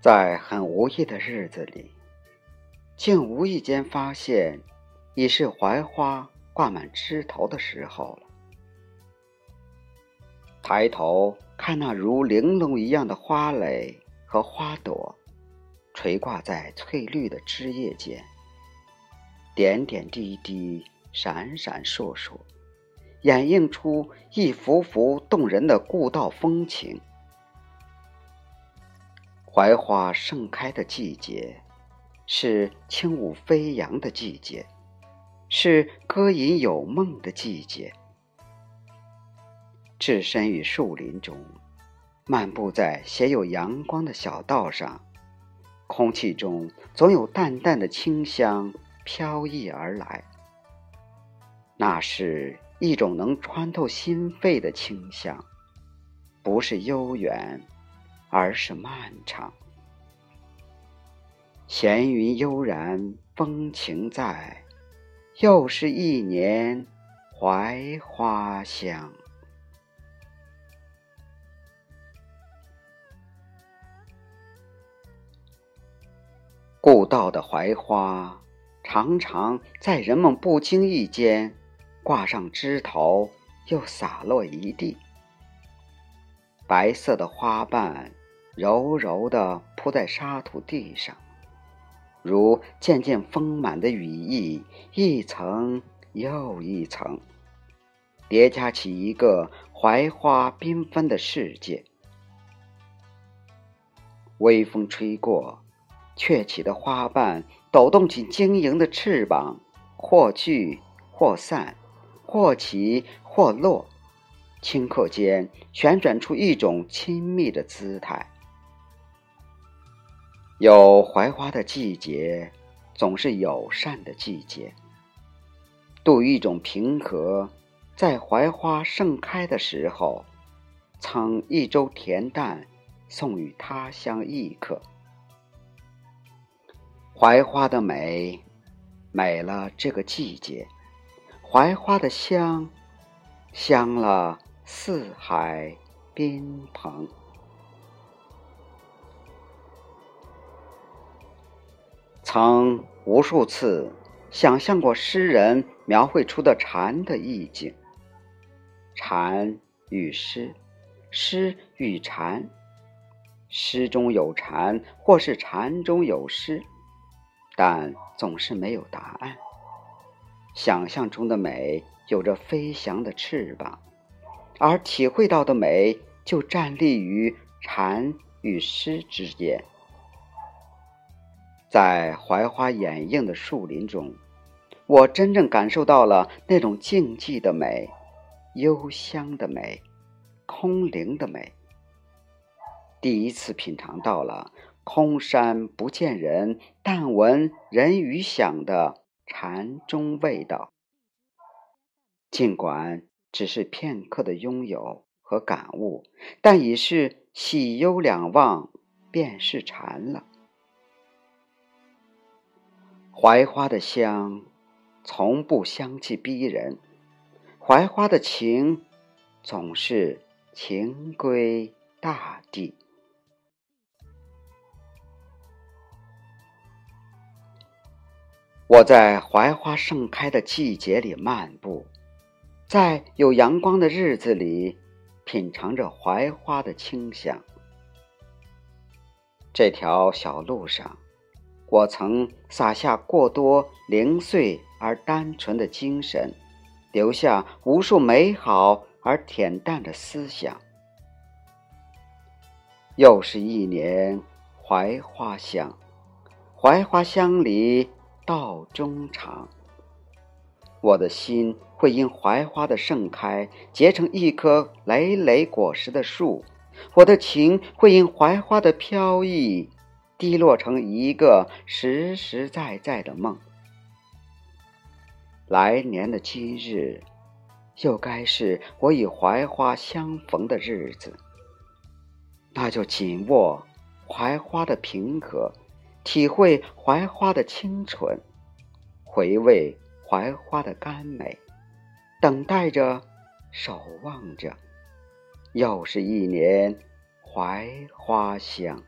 在很无意的日子里，竟无意间发现，已是槐花挂满枝头的时候了。抬头看那如玲珑一样的花蕾和花朵，垂挂在翠绿的枝叶间，点点滴滴，闪闪烁烁，掩映出一幅幅动人的故道风情。槐花盛开的季节，是轻舞飞扬的季节，是歌吟有梦的季节。置身于树林中，漫步在写有阳光的小道上，空气中总有淡淡的清香飘逸而来。那是一种能穿透心肺的清香，不是悠远。而是漫长，闲云悠然，风情在，又是一年槐花香。故道的槐花，常常在人们不经意间挂上枝头，又洒落一地。白色的花瓣。柔柔地铺在沙土地上，如渐渐丰满的羽翼，一层又一层，叠加起一个槐花缤纷的世界。微风吹过，雀起的花瓣抖动起晶莹的翅膀，或聚或散，或起或落，顷刻间旋转出一种亲密的姿态。有槐花的季节，总是友善的季节。度一种平和，在槐花盛开的时候，藏一舟恬淡，送与他乡异客。槐花的美，美了这个季节；槐花的香，香了四海宾朋。曾无数次想象过诗人描绘出的禅的意境，禅与诗，诗与禅，诗中有禅，或是禅中有诗，但总是没有答案。想象中的美有着飞翔的翅膀，而体会到的美就站立于禅与诗之间。在槐花掩映的树林中，我真正感受到了那种静寂的美、幽香的美、空灵的美。第一次品尝到了“空山不见人，但闻人语响”的禅中味道。尽管只是片刻的拥有和感悟，但已是喜忧两忘，便是禅了。槐花的香，从不香气逼人；槐花的情，总是情归大地。我在槐花盛开的季节里漫步，在有阳光的日子里，品尝着槐花的清香。这条小路上。我曾洒下过多零碎而单纯的精神，留下无数美好而恬淡的思想。又是一年槐花香，槐花香里道中长。我的心会因槐花的盛开结成一棵累累果实的树，我的情会因槐花的飘逸。滴落成一个实实在在的梦。来年的今日，又该是我与槐花相逢的日子。那就紧握槐花的平和，体会槐花的清纯，回味槐花的甘美，等待着，守望着，又是一年槐花香。